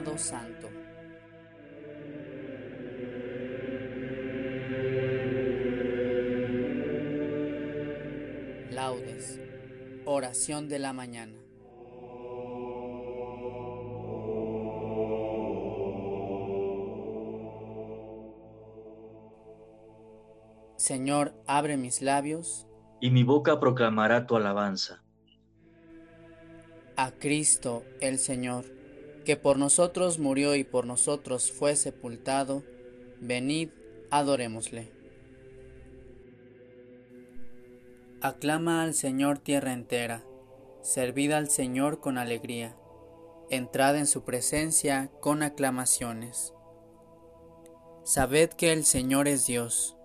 sábado santo. Laudes. Oración de la mañana. Señor, abre mis labios. Y mi boca proclamará tu alabanza. A Cristo el Señor, que por nosotros murió y por nosotros fue sepultado, venid, adorémosle. Aclama al Señor tierra entera, servid al Señor con alegría, entrad en su presencia con aclamaciones. Sabed que el Señor es Dios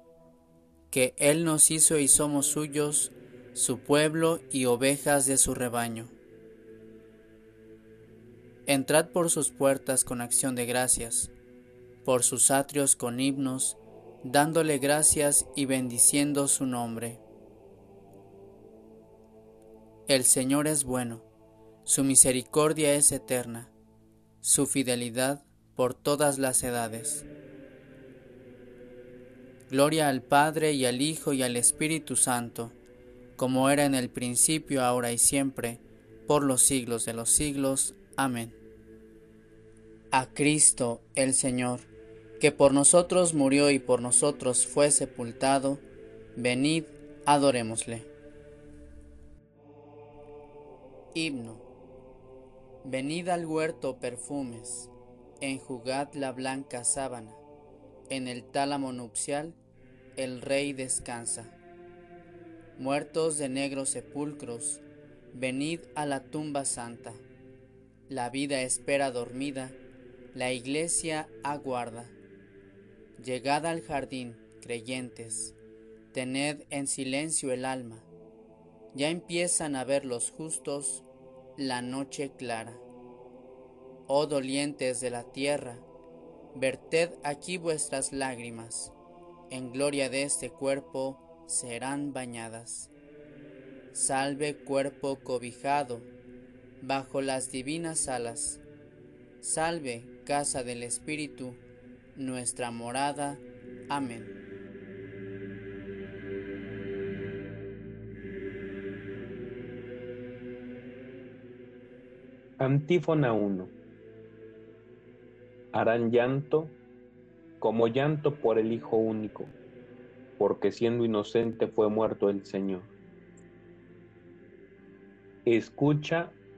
que Él nos hizo y somos suyos, su pueblo y ovejas de su rebaño. Entrad por sus puertas con acción de gracias, por sus atrios con himnos, dándole gracias y bendiciendo su nombre. El Señor es bueno, su misericordia es eterna, su fidelidad por todas las edades. Gloria al Padre y al Hijo y al Espíritu Santo, como era en el principio, ahora y siempre, por los siglos de los siglos. Amén. A Cristo el Señor, que por nosotros murió y por nosotros fue sepultado, venid, adorémosle. Himno. Venid al huerto perfumes, enjugad la blanca sábana en el tálamo nupcial el rey descansa. Muertos de negros sepulcros, venid a la tumba santa. La vida espera dormida, la iglesia aguarda. Llegad al jardín, creyentes, tened en silencio el alma. Ya empiezan a ver los justos la noche clara. Oh dolientes de la tierra, verted aquí vuestras lágrimas, en gloria de este cuerpo serán bañadas. Salve cuerpo cobijado bajo las divinas alas. Salve casa del Espíritu, nuestra morada. Amén. Antífona 1 harán llanto como llanto por el Hijo único, porque siendo inocente fue muerto el Señor. Escucha,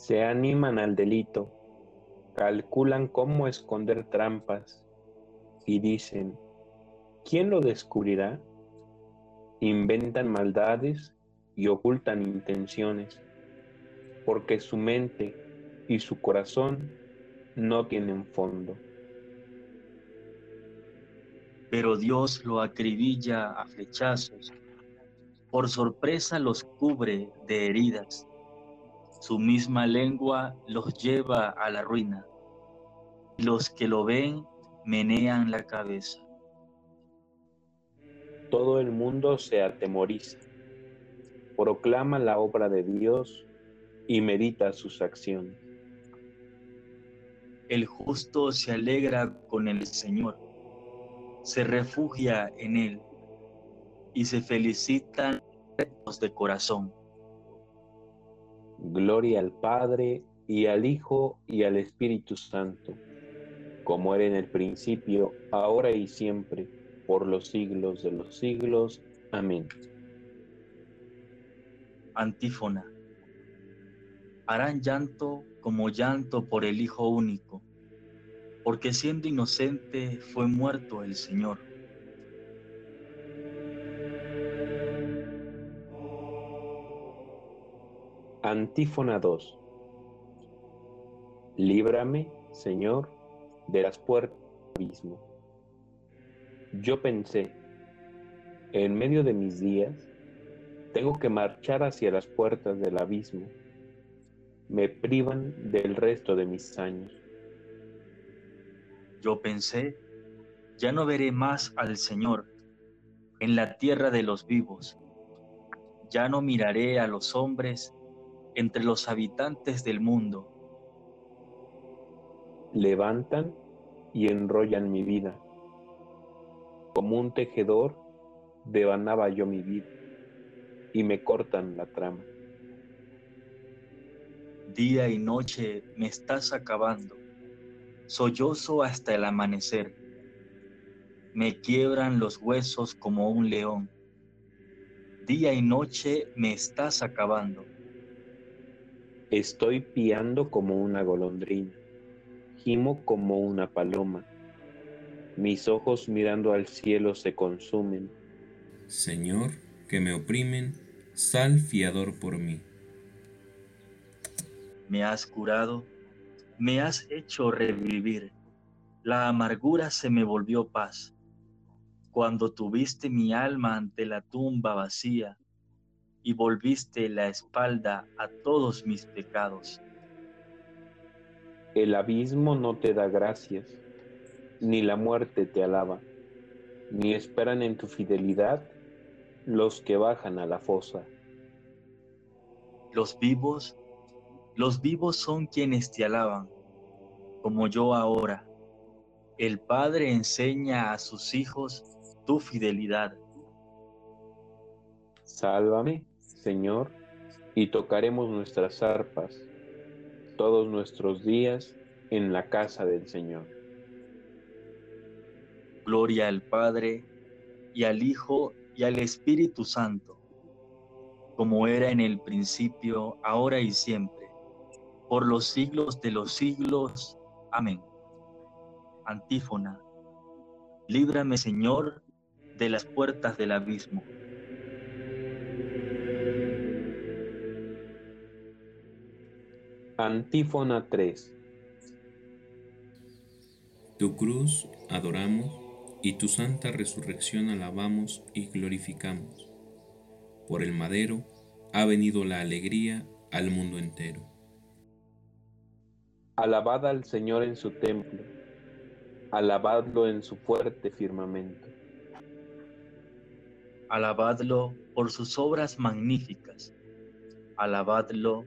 Se animan al delito, calculan cómo esconder trampas y dicen, ¿quién lo descubrirá? Inventan maldades y ocultan intenciones, porque su mente y su corazón no tienen fondo. Pero Dios lo acribilla a flechazos, por sorpresa los cubre de heridas, su misma lengua los lleva a la ruina, los que lo ven menean la cabeza. Todo el mundo se atemoriza, proclama la obra de Dios y medita sus acciones. El justo se alegra con el Señor, se refugia en Él y se felicitan los de corazón. Gloria al Padre y al Hijo y al Espíritu Santo, como era en el principio, ahora y siempre, por los siglos de los siglos. Amén. Antífona. Harán llanto como llanto por el Hijo único, porque siendo inocente fue muerto el Señor. Antífona 2 Líbrame, Señor, de las puertas del abismo. Yo pensé, en medio de mis días, tengo que marchar hacia las puertas del abismo. Me privan del resto de mis años. Yo pensé, ya no veré más al Señor en la tierra de los vivos. Ya no miraré a los hombres entre los habitantes del mundo. Levantan y enrollan mi vida. Como un tejedor, devanaba yo mi vida y me cortan la trama. Día y noche me estás acabando, sollozo hasta el amanecer. Me quiebran los huesos como un león. Día y noche me estás acabando. Estoy piando como una golondrina, gimo como una paloma. Mis ojos mirando al cielo se consumen. Señor, que me oprimen, sal fiador por mí. Me has curado, me has hecho revivir. La amargura se me volvió paz. Cuando tuviste mi alma ante la tumba vacía, y volviste la espalda a todos mis pecados. El abismo no te da gracias, ni la muerte te alaba, ni esperan en tu fidelidad los que bajan a la fosa. Los vivos, los vivos son quienes te alaban, como yo ahora. El Padre enseña a sus hijos tu fidelidad. Sálvame, Señor, y tocaremos nuestras arpas todos nuestros días en la casa del Señor. Gloria al Padre y al Hijo y al Espíritu Santo, como era en el principio, ahora y siempre, por los siglos de los siglos. Amén. Antífona. Líbrame, Señor, de las puertas del abismo Antífona 3 Tu cruz adoramos y tu santa resurrección alabamos y glorificamos. Por el madero ha venido la alegría al mundo entero. Alabad al Señor en su templo, alabadlo en su fuerte firmamento. Alabadlo por sus obras magníficas alabadlo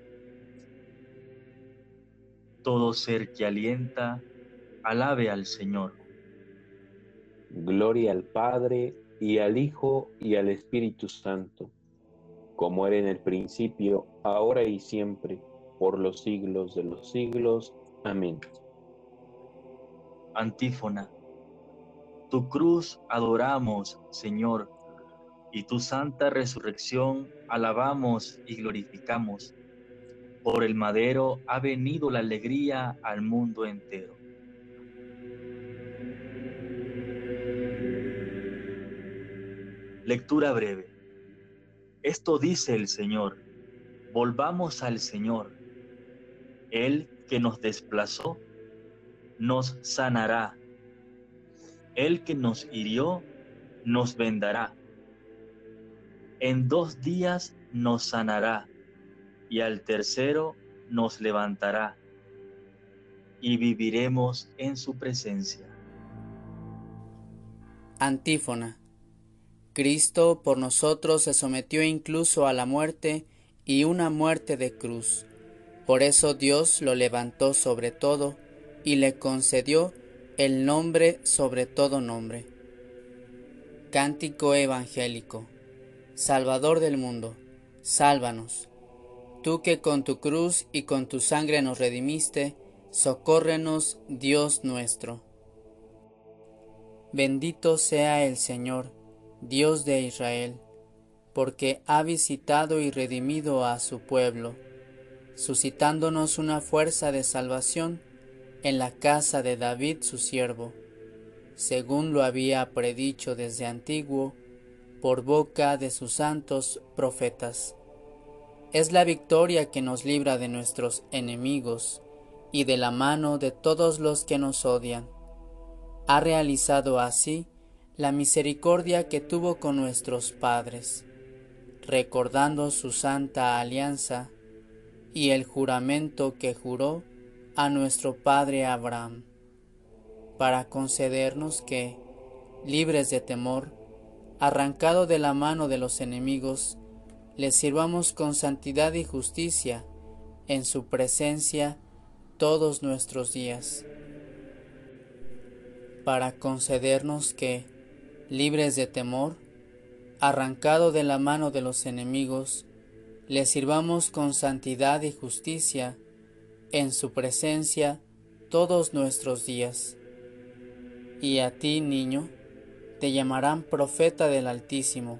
todo ser que alienta, alabe al Señor. Gloria al Padre y al Hijo y al Espíritu Santo, como era en el principio, ahora y siempre, por los siglos de los siglos. Amén. Antífona. Tu cruz adoramos, Señor, y tu santa resurrección alabamos y glorificamos por el madero ha venido la alegría al mundo entero. Lectura breve. Esto dice el Señor. Volvamos al Señor. Él que nos desplazó, nos sanará. Él que nos hirió, nos vendará. En dos días nos sanará y al tercero nos levantará y viviremos en su presencia. Antífona. Cristo por nosotros se sometió incluso a la muerte y una muerte de cruz. Por eso Dios lo levantó sobre todo y le concedió el nombre sobre todo nombre. Cántico evangélico. Salvador del mundo, sálvanos. Tú que con tu cruz y con tu sangre nos redimiste, Socórrenos, Dios nuestro. Bendito sea el Señor, Dios de Israel, porque ha visitado y redimido a su pueblo, suscitándonos una fuerza de salvación en la casa de David su siervo, según lo había predicho desde antiguo por boca de sus santos profetas. Es la victoria que nos libra de nuestros enemigos, y de la mano de todos los que nos odian. Ha realizado así la misericordia que tuvo con nuestros padres, recordando su santa alianza y el juramento que juró a nuestro padre Abraham, para concedernos que, libres de temor, arrancado de la mano de los enemigos, le sirvamos con santidad y justicia en su presencia todos nuestros días, para concedernos que, libres de temor, arrancado de la mano de los enemigos, le sirvamos con santidad y justicia en su presencia todos nuestros días. Y a ti, niño, te llamarán profeta del Altísimo,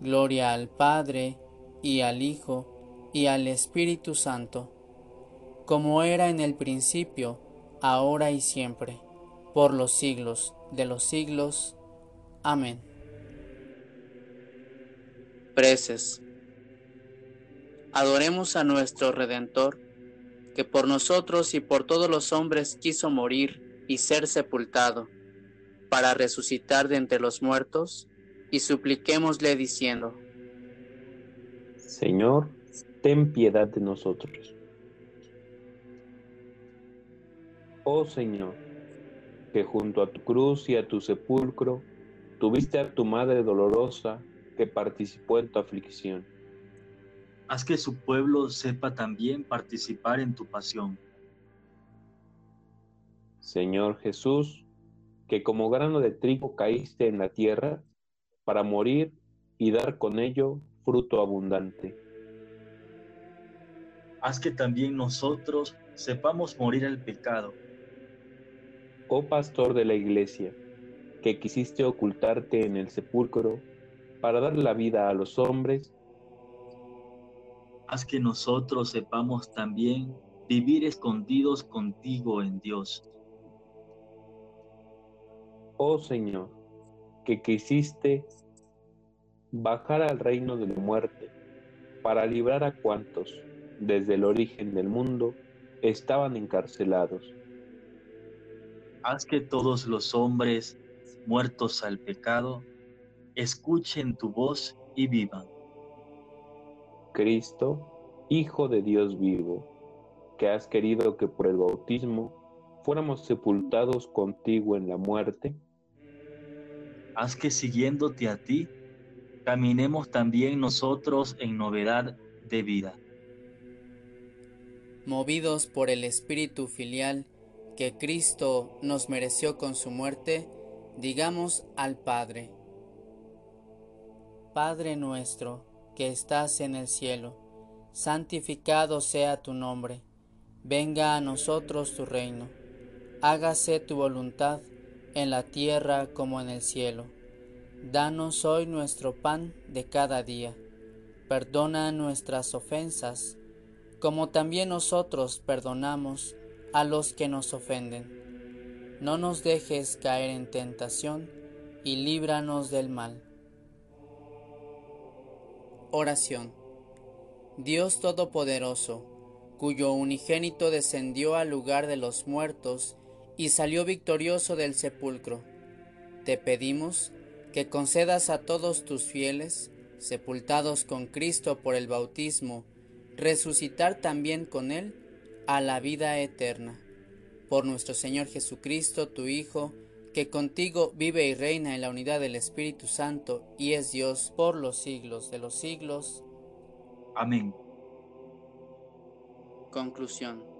Gloria al Padre y al Hijo y al Espíritu Santo, como era en el principio, ahora y siempre, por los siglos de los siglos. Amén. Preces. Adoremos a nuestro Redentor, que por nosotros y por todos los hombres quiso morir y ser sepultado, para resucitar de entre los muertos, y supliquémosle diciendo, Señor, ten piedad de nosotros. Oh Señor, que junto a tu cruz y a tu sepulcro tuviste a tu Madre dolorosa que participó en tu aflicción. Haz que su pueblo sepa también participar en tu pasión. Señor Jesús, que como grano de trigo caíste en la tierra para morir y dar con ello fruto abundante haz que también nosotros sepamos morir al pecado. Oh pastor de la iglesia, que quisiste ocultarte en el sepulcro para dar la vida a los hombres, haz que nosotros sepamos también vivir escondidos contigo en Dios. Oh Señor, que quisiste bajar al reino de la muerte para librar a cuantos desde el origen del mundo, estaban encarcelados. Haz que todos los hombres muertos al pecado escuchen tu voz y vivan. Cristo, Hijo de Dios vivo, que has querido que por el bautismo fuéramos sepultados contigo en la muerte, haz que siguiéndote a ti, caminemos también nosotros en novedad de vida. Movidos por el Espíritu filial que Cristo nos mereció con su muerte, digamos al Padre, Padre nuestro que estás en el cielo, santificado sea tu nombre, venga a nosotros tu reino, hágase tu voluntad en la tierra como en el cielo. Danos hoy nuestro pan de cada día, perdona nuestras ofensas, como también nosotros perdonamos a los que nos ofenden. No nos dejes caer en tentación y líbranos del mal. Oración. Dios Todopoderoso, cuyo unigénito descendió al lugar de los muertos y salió victorioso del sepulcro, te pedimos que concedas a todos tus fieles, sepultados con Cristo por el bautismo, resucitar también con Él a la vida eterna. Por nuestro Señor Jesucristo, tu Hijo, que contigo vive y reina en la unidad del Espíritu Santo y es Dios por los siglos de los siglos. Amén. Conclusión.